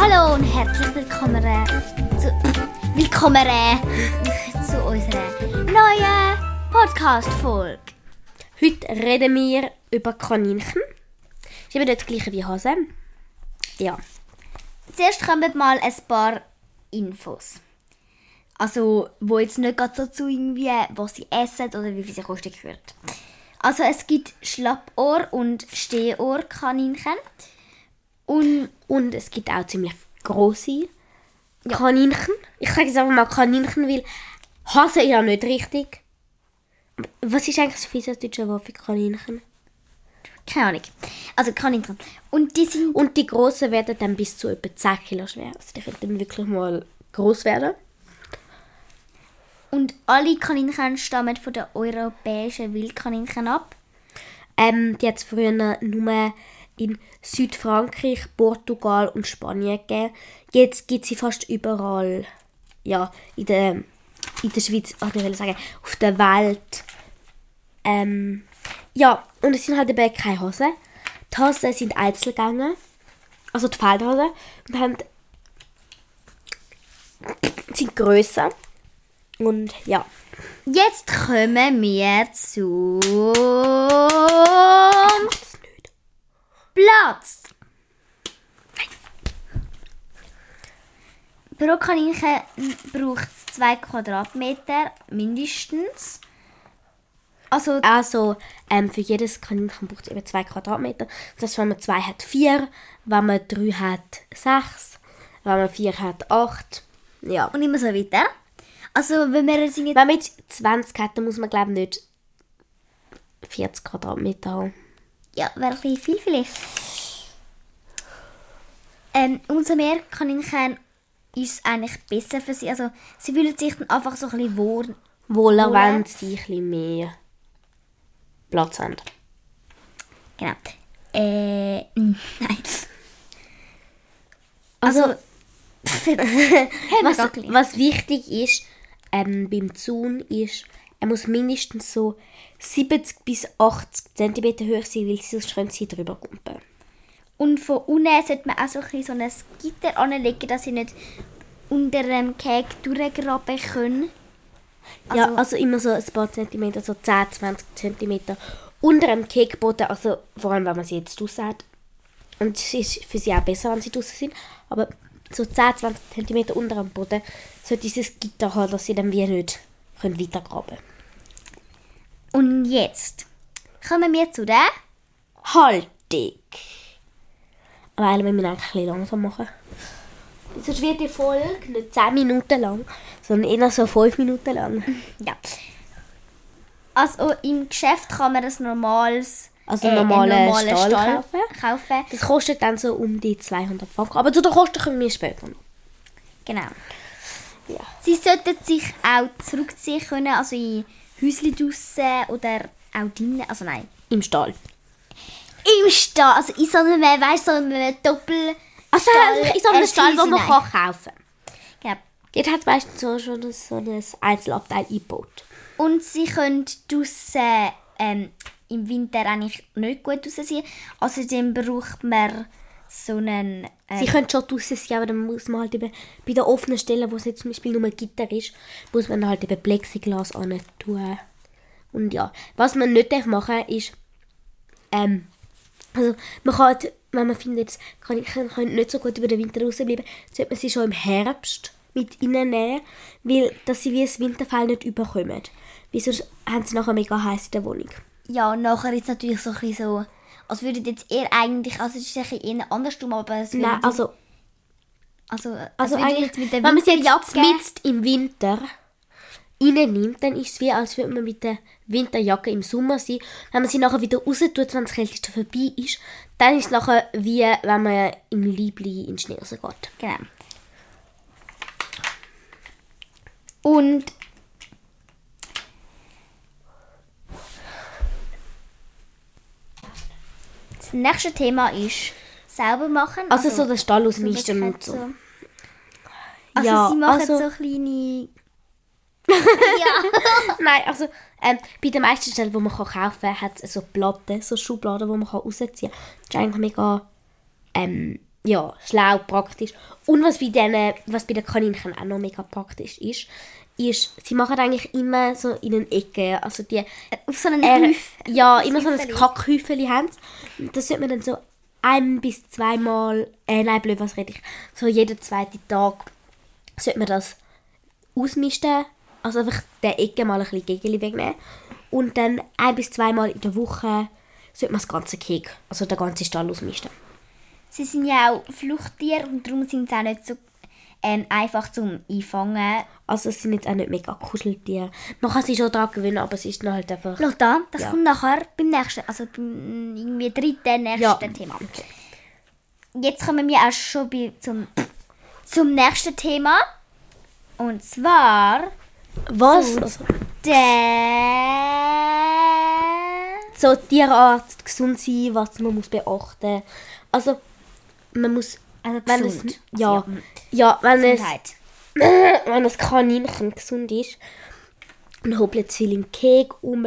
Hallo und herzlich willkommen zu, willkommen zu unserer neuen Podcast-Folge. Heute reden wir über Kaninchen. Ist nicht das gleiche wie Hase. Ja. Zuerst kommen mal ein paar Infos. Also, wo jetzt nicht gerade so zu irgendwie, was sie essen oder wie viel sie kosten gehört. Also, es gibt Schlappohr- und Stehohr-Kaninchen. Und Und es gibt auch ziemlich große Kaninchen. Ich sage jetzt einfach mal Kaninchen, weil Hase ja nicht richtig. Was ist eigentlich das fiese deutsche Wort für Kaninchen? keine Ahnung. Also, Kaninchen. Und die sind Und die grossen werden dann bis zu etwa 10 Kilo schwer. Also die können dann wirklich mal groß werden. Und alle Kaninchen stammen von den europäischen Wildkaninchen ab. Ähm, die hat es früher nur in Südfrankreich, Portugal und Spanien gegeben. Jetzt gibt sie fast überall. Ja, in der, in der Schweiz, ach, ich will sagen, auf der Welt. Ähm, ja, und es sind halt eben keine Hosen. Die Hosen sind Einzelgänger. Also die Feldhosen. Und haben, sind grösser. Und ja. Jetzt kommen wir zu Platz. Pro Kaninchen braucht es 2 Quadratmeter mindestens. Also Also ähm, für jedes Kaninchen braucht es eben 2 Quadratmeter. Das heißt, wenn man 2 hat, 4. Wenn man 3 hat, 6. Wenn man 4 hat, 8. Ja. und immer so weiter. Also wenn wir Wenn man jetzt 20 hat, dann muss man glaube ich nicht 40 Quadratmeter haben. Ja, wäre ein bisschen viel vielleicht. Ähm, umso mehr Kaninchen ist eigentlich besser für sie. Also sie fühlen sich dann einfach so ein bisschen wohl. Wohler, Wohler. wenn sie ein bisschen mehr Platz haben. Genau. Äh, nein. Also, Was, gar gleich. was wichtig ist ähm, beim Zaun ist, er muss mindestens so 70 bis 80 cm hoch sein, weil sie sonst können sie drüber kumpen. und von unten sollte man auch so ein, so ein Gitter anlegen, dass sie nicht unter dem Cake durchgraben können. ja, Also- also immer so ein paar Zentimeter, so 10, 20 Zentimeter unter dem Kekboden, also vor allem, wenn man sie jetzt draussen hat. Und es ist für sie auch besser, wenn sie draussen sind, aber so 10, 20 Zentimeter unter dem Boden sollte dieses Gitter haben, dass sie dann wie nicht können weitergraben. Und jetzt kommen wir zu der Haltung. Aber eigentlich müssen wir eigentlich ein bisschen langsam machen. Sonst wird die Folge nicht 10 Minuten lang, sondern eher so 5 Minuten lang. Ja. Also im Geschäft kann man ein normales, Also äh, normalen normalen Stall Stall kaufen. kaufen. Das kostet dann so um die 200 Franken. Aber zu den Kosten kommen wir später noch. Genau. Ja. Sie sollten sich auch zurückziehen können, also in Häuschen draussen oder auch drinnen, also nein. Im Stall. Im Stall, also in so einem, weißt so einem Doppel... Also Stall- in so einem äh, Stall, wo man kann kaufen kann. Genau. Dort hat meistens so schon ein- so ein Einzelabteil eingebaut. Und sie können draussen ähm, im Winter eigentlich nicht gut draussen sein. Außerdem braucht man so einen... Sie Ähm, können schon draussen sein, aber dann muss man halt eben bei den offenen Stellen, wo es jetzt zum Beispiel nur ein Gitter ist, muss man halt eben Plexiglas an tun. Und ja, was man nicht darf machen ist, ähm, also man kann, halt, wenn man findet, jetzt kann ich können nicht so gut über den Winter rausbleiben, sollte man sie schon im Herbst mit reinnehmen, weil dass sie wie das Winterfell nicht überkommen. Weil sonst haben sie nachher mega heiß in der Wohnung. ja, und nachher ist es natürlich so ein bisschen so... Als würden jetzt eher eigentlich... Also es ist ein bisschen eher andersrum, aber es würde... Nein, also Also, als Also eigentlich, jetzt mit der wenn man es jetzt mitten im Winter reinnimmt, dann ist es wie, als würde man mit der Winterjacke im Sommer sein. Wenn man sie nachher wieder raus tut, wenn das Kälteste vorbei ist, dann ist es nachher wie, wenn man im Liebli in den Schnee rausgeht. Genau. Und das nächste Thema ist sauber machen. Also, so den Stall ausmisten und so. Also Ja, sie machen also- so kleine... ja. Nein, also ähm, bei den meisten Stellen, die man kann kaufen kann, hat es so Platten, so Schubladen, die man kann rausziehen kann. Das ist eigentlich mega ähm, ja, schlau, praktisch. Und was bei, denen, was bei den Kaninchen auch noch mega praktisch ist, ist, sie machen eigentlich immer so in den Ecken, also die... Auf so einen Äh, ja, immer so ein. Kackhüfeli haben Das sollte man dann so ein bis zweimal, äh, nein, blöd, was rede ich, so jeden zweiten Tag sollte man das ausmisten, also einfach der Ecke mal ein bisschen Gegeli wegnehmen. Und dann ein bis zweimal in der Woche sollte man das ganze Keg, also den ganzen Stall ausmisten. Sie sind ja auch Fluchttiere und darum sind sie auch nicht so ähm, einfach zum Einfangen. Also es sind jetzt auch nicht mega Kuscheltiere. Man kann sich schon daran gewöhnen, aber es ist dann halt einfach... Schau da, das Ja. kommt nachher beim nächsten, also beim irgendwie dritten, nächsten Ja. Thema. Jetzt kommen wir auch schon bei, zum, zum nächsten Thema. Und zwar Was? Also, der... so Tierarzt, gesund sein, was man muss beachten. Also man muss... Also wenn gesund. es, ja, ja, wenn es, Gesundheit. wenn das Kaninchen gesund ist und hoppelt viel im Keg um,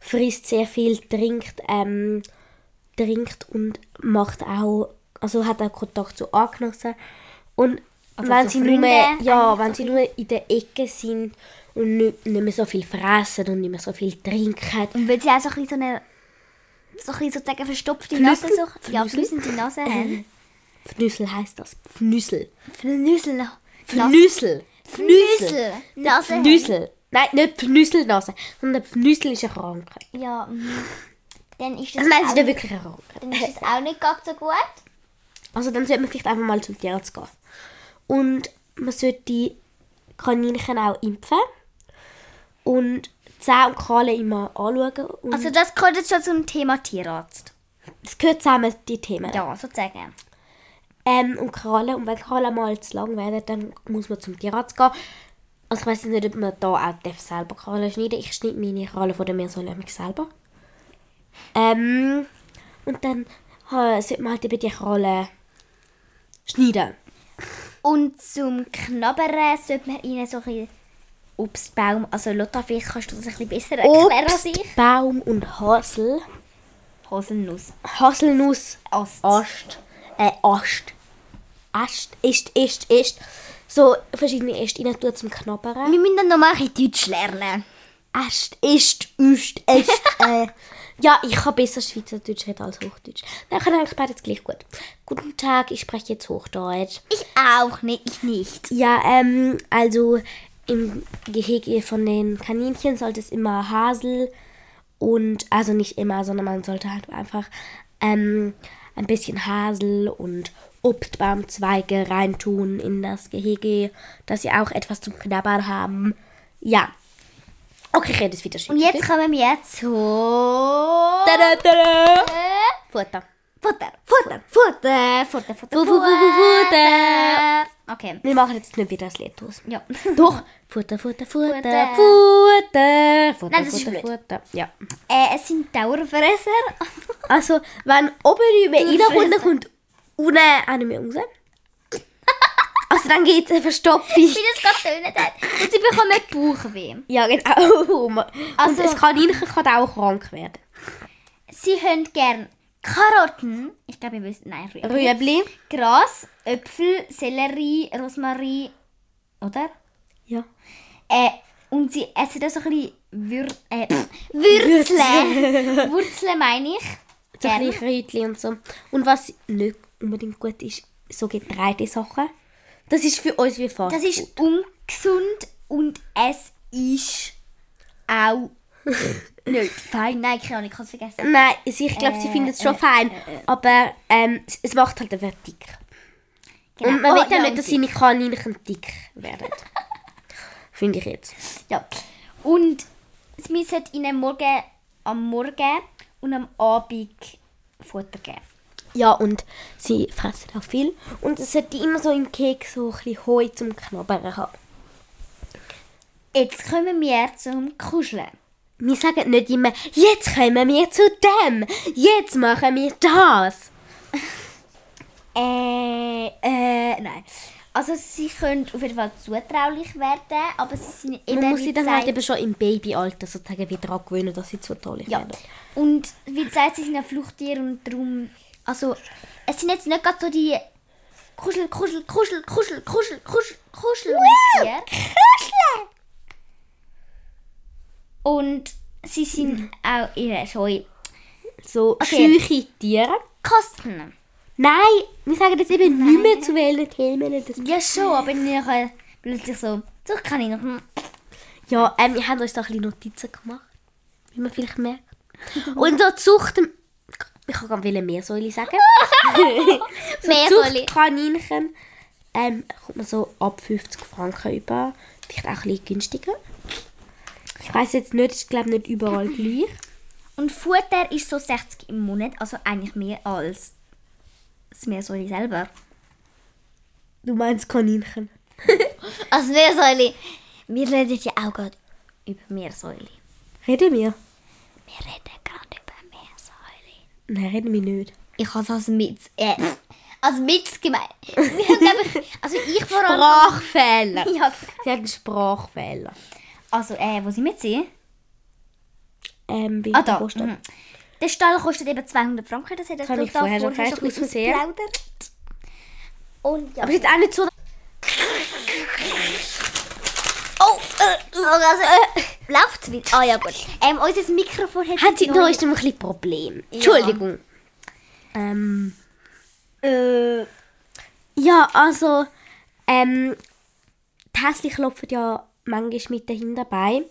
frisst sehr viel, trinkt, ähm, trinkt und macht auch, also hat auch Kontakt zu Angenossen. Und Also wenn sie nur, Freunden, ja, wenn sie nur in der Ecke sind und nicht, nicht mehr so viel fressen und nicht mehr so viel trinken, Und weil sie auch so ein bisschen so eine so ein bisschen sozusagen verstopfte? Nase so, ja, flüssende Nase haben. Pfnüssel heisst das. Pfnüssel. Pfnüssel. Pfnüssel. Pfnüssel. Nase. Pfnüssel. Nein, nicht Pfnüsselnase, sondern Pfnüssel ist eine Krankheit. Ja, mhm. dann ist das, Also nein, es auch, ist ja wirklich eine Krankheit. dann ist das auch nicht ganz so gut. Also dann sollte man vielleicht einfach mal zum Tierarzt gehen. Und man sollte die Kaninchen auch impfen. Und Zähne und Krallen immer anschauen. Also das gehört jetzt schon zum Thema Tierarzt. es gehört zusammen, die Themen. Ja, sozusagen. Ähm, und Krallen. Und wenn Krallen mal zu lang werden, dann muss man zum Tierarzt gehen. Also ich weiß nicht, ob man da auch selber Krallen schneiden Ich schneide meine Krallen von der nämlich selber. Ähm, und dann äh, sollte man halt eben die Krallen schneiden. Und zum Knabbern sollte man ihnen so ein Obstbaum, also Lotta, vielleicht kannst du das ein bisschen besser erklären als ich. Obst, Baum und Hasel. Haselnuss. Haselnuss, Ast. Ast, äh, Ast, Ast, Ist, Ist, Ist. So verschiedene Äste rein tun zum Knabbern. Wir müssen dann noch mal ein bisschen Deutsch lernen. Ast, Ist, Üst, Ist, äh. Ja, ich kann besser Schweizerdeutsch reden als Hochdeutsch. Dann kann eigentlich beides gleich gut. Guten Tag, ich spreche jetzt Hochdeutsch. Ich auch nicht, ich nicht. Ja, ähm, also im Gehege von den Kaninchen sollte es immer Hasel und, also nicht immer, sondern man sollte halt einfach ähm, ein bisschen Hasel und Obstbaumzweige reintun in das Gehege, dass sie auch etwas zum Knabbern haben. Ja. Okay, rede jetzt wieder schön. Und jetzt kommen wir zu... Tada, tada. Futter. Futter, Futter, Futter, Futter, Futter, Fu- fu- fu- fu- Futter. Okay. Wir machen jetzt nicht wieder das Lied aus. Ja. Doch. Futter, Futter, Futter, Futter. Futter, Futter, Nein, das ist Futter, blöd. Futter. Ja. Äh, es sind Dauerfresser. Also, wenn oben Du reinkommt, dann kommt unten auch nicht mehr raus. Also, dann geht es eine Verstopfung. Wie das gerade tönt hat. Und sie bekommen Bauchweh. Ja, genau. Und Also- das Kaninchen kann auch krank werden. Sie hören gern Karotten. Ich glaube, ihr wisst, nein, Rüebli. Rüebli. Gras, Äpfel, Sellerie, Rosmarin, oder? Ja. Äh, und sie essen da so ein bisschen Wür äh, Würzle. Wurzeln meine ich. So ein Gern. bisschen Kräutchen und so. Und was nicht unbedingt gut ist, so Getreidesachen. Das ist für uns wie fast Das ist ungesund und es ist auch nicht fein. Nein, keine Ahnung, ich habe es vergessen. Nein, ich glaube, sie Äh, finden es schon äh, fein. Aber ähm, es, es macht halt einfach dick. Und man Oh, will ja ja, nicht, dass seine Kaninchen dick werden. Finde ich jetzt. Ja. Und wir müssen ihnen morgen, am Morgen und am Abend Futter geben. Ja, und sie fressen auch viel. Und es sollte immer so im Keks so ein bisschen Heu zum Knabbern haben. Jetzt kommen wir zum Kuscheln. Wir sagen nicht immer, jetzt kommen wir zu dem, jetzt machen wir das. Äh, äh, nein. Also sie können auf jeden Fall zutraulich werden, aber sie sind eben Man muss sie dann halt eben schon im Babyalter sozusagen wieder daran gewöhnen, dass sie zutraulich Ja. werden. Und wie gesagt, sie sind ja Fluchttiere und darum... Also, es sind jetzt nicht gerade so die Kuschel, kuschel, kuschel, kuschel, kuschel, kuschel, kuschel mit dir. Kuscheln! Und sie sind auch ihre Scheu. So, Okay. scheuche Tiere. Kosten. Nein, wir sagen jetzt eben nicht mehr zu welchen Themen. Das Ja schon, aber nachher plötzlich so, so kann ich noch... Ja, ähm, wir haben uns da ein bisschen Notizen gemacht, wie man vielleicht merkt. Und so Zucht... Ich kann nicht mehr Säule sagen. so Meersäule. Zuchtkaninchen ähm, kommt man so ab 50 Franken über. Vielleicht auch ein bisschen günstiger. Ich weiß jetzt nicht, ich glaube nicht überall gleich. Und Futter ist so 60 im Monat, also eigentlich mehr als das Meersäule selber. Du meinst Kaninchen? Also Meersäule. Wir reden ja auch gerade über Meersäule. Reden wir? Wir reden gerade über Meersäule. Nein, reden wir nicht. Ich habe es als Mitz... Äh, als Mitz gemeint. Wir haben, glaub ich, also ich vor allem... Sprachfehler. Ja, Sie hat einen Sprachfehler. Also, äh, wo sind wir jetzt? Ähm, wie Ah, da. Mhm. Der Stall kostet eben 200 Franken. Das hat er ich vorher schon gesagt, aus Versehen. Und ja. Aber jetzt auch nicht so... Oh, äh, oh, also, äh, läuft's wieder? Ah ja, gut. Ähm, unser Mikrofon hat... Hat sie, da ist noch ein bisschen Problem. Entschuldigung. Ähm, äh, ja, also, ähm, die Häsli klopfen ja manchmal mit dahin dabei.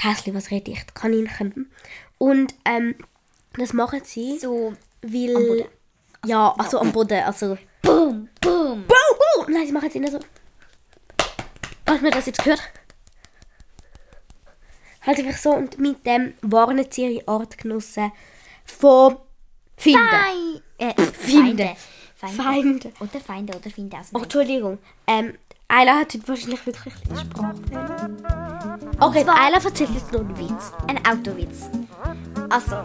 Häsli, was rede ich? Die Kaninchen. Und, ähm, das machen sie, So, weil... am Boden. Ja, also am Boden, also... boom, boom. Boom, boom! Nein, sie machen es immer so... Hast du mir das jetzt gehört? Halt einfach so und mit dem warnen sie ihre Artgenossen von Finden. Fei äh, Finde. Feinde. Feinde. Oder Feinde oder Finde. Also Oh, Entschuldigung. Ähm, Ayla hat heute wahrscheinlich wirklich bisschen Sprachfehler. Okay, Ayla erzählt jetzt noch einen Witz. ein Autowitz. Also,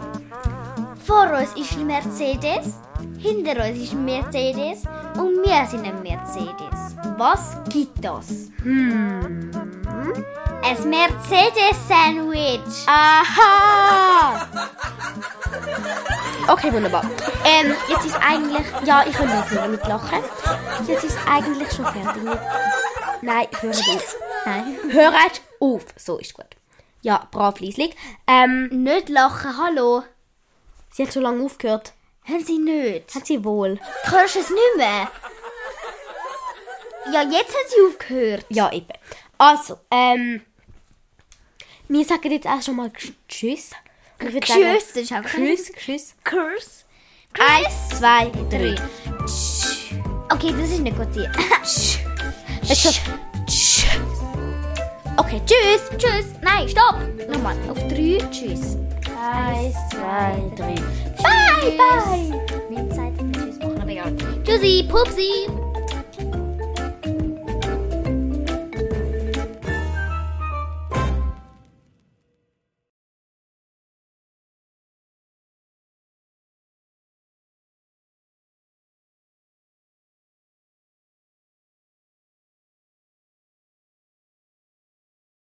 vor uns ist ein Mercedes, hinter uns ist ein Mercedes und wir sind ein Mercedes. Was gibt das? Hm. Ein Mercedes-Sandwich. Aha! Okay, wunderbar. Ähm, jetzt ist eigentlich... Ja, ich kann aufhören mit Lachen. Jetzt ist eigentlich schon fertig. Nein, hört auf. Nein. Hört auf. So ist gut. Ja, brav, Lieslig. Ähm, Nicht lachen, hallo. sie hat schon lange aufgehört. Hören Sie nicht. Hat sie wohl. Hörst du es nicht mehr? Ja, jetzt hat sie aufgehört. Ja, eben. Also, ähm... Wir sagen jetzt auch schon mal Tschüss. Tschüss, das ist einfach Tschüss, Tschüss. Curse. Eins, zwei, drei. Okay, das ist nicht gut. sie. Jetzt so. Okay, tschüss, tschüss. Nein, stopp. Nochmal, auf drei, tschüss. Eins, zwei, drei. Bye, bye. Haben Zeit, tschüss machen, aber egal. Tschüssi, Pupsi.